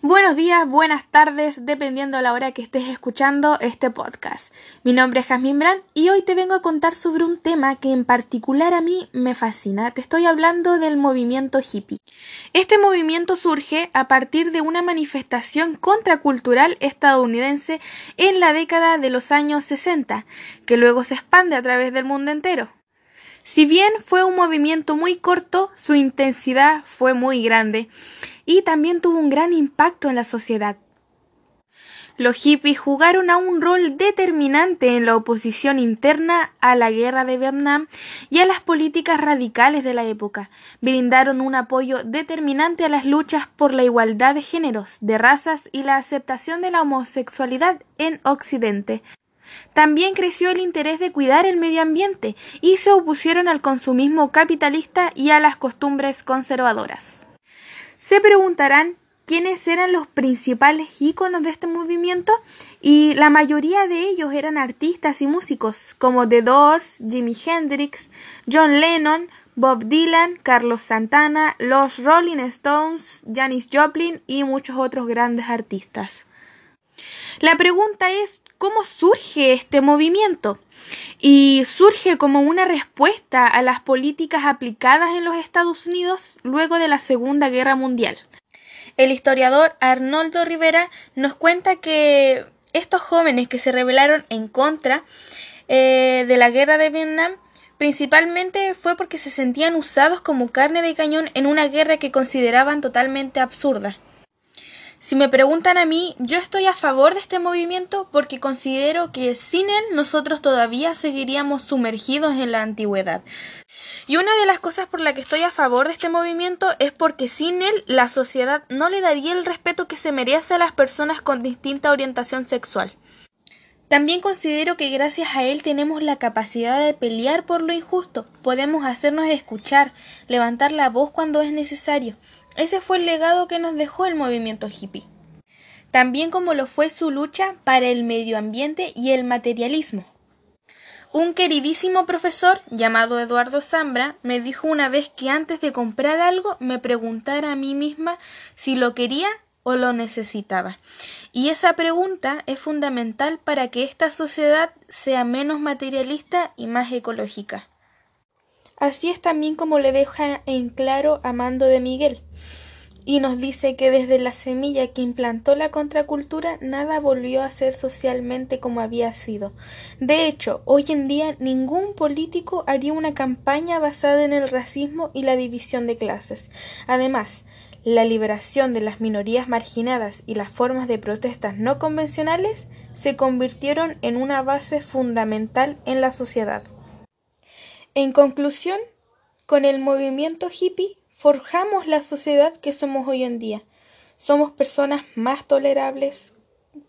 Buenos días, buenas tardes, dependiendo de la hora que estés escuchando este podcast. Mi nombre es Jasmine Brand y hoy te vengo a contar sobre un tema que en particular a mí me fascina. Te estoy hablando del movimiento hippie. Este movimiento surge a partir de una manifestación contracultural estadounidense en la década de los años 60, que luego se expande a través del mundo entero. Si bien fue un movimiento muy corto, su intensidad fue muy grande y también tuvo un gran impacto en la sociedad. Los hippies jugaron a un rol determinante en la oposición interna a la guerra de Vietnam y a las políticas radicales de la época. Brindaron un apoyo determinante a las luchas por la igualdad de géneros, de razas y la aceptación de la homosexualidad en Occidente. También creció el interés de cuidar el medio ambiente y se opusieron al consumismo capitalista y a las costumbres conservadoras. Se preguntarán quiénes eran los principales íconos de este movimiento y la mayoría de ellos eran artistas y músicos como The Doors, Jimi Hendrix, John Lennon, Bob Dylan, Carlos Santana, los Rolling Stones, Janis Joplin y muchos otros grandes artistas. La pregunta es cómo surge este movimiento. Y surge como una respuesta a las políticas aplicadas en los Estados Unidos luego de la Segunda Guerra Mundial. El historiador Arnoldo Rivera nos cuenta que estos jóvenes que se rebelaron en contra eh, de la guerra de Vietnam principalmente fue porque se sentían usados como carne de cañón en una guerra que consideraban totalmente absurda. Si me preguntan a mí, yo estoy a favor de este movimiento porque considero que sin él nosotros todavía seguiríamos sumergidos en la antigüedad. Y una de las cosas por la que estoy a favor de este movimiento es porque sin él la sociedad no le daría el respeto que se merece a las personas con distinta orientación sexual. También considero que gracias a él tenemos la capacidad de pelear por lo injusto, podemos hacernos escuchar, levantar la voz cuando es necesario. Ese fue el legado que nos dejó el movimiento hippie. También como lo fue su lucha para el medio ambiente y el materialismo. Un queridísimo profesor llamado Eduardo Zambra me dijo una vez que antes de comprar algo me preguntara a mí misma si lo quería o lo necesitaba. Y esa pregunta es fundamental para que esta sociedad sea menos materialista y más ecológica. Así es también como le deja en claro Amando de Miguel y nos dice que desde la semilla que implantó la contracultura nada volvió a ser socialmente como había sido. De hecho, hoy en día ningún político haría una campaña basada en el racismo y la división de clases. Además, la liberación de las minorías marginadas y las formas de protestas no convencionales se convirtieron en una base fundamental en la sociedad. En conclusión, con el movimiento hippie forjamos la sociedad que somos hoy en día. Somos personas más tolerables,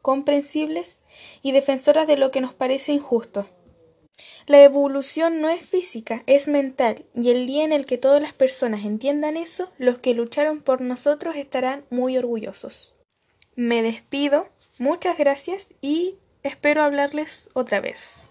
comprensibles y defensoras de lo que nos parece injusto. La evolución no es física, es mental, y el día en el que todas las personas entiendan eso, los que lucharon por nosotros estarán muy orgullosos. Me despido, muchas gracias y espero hablarles otra vez.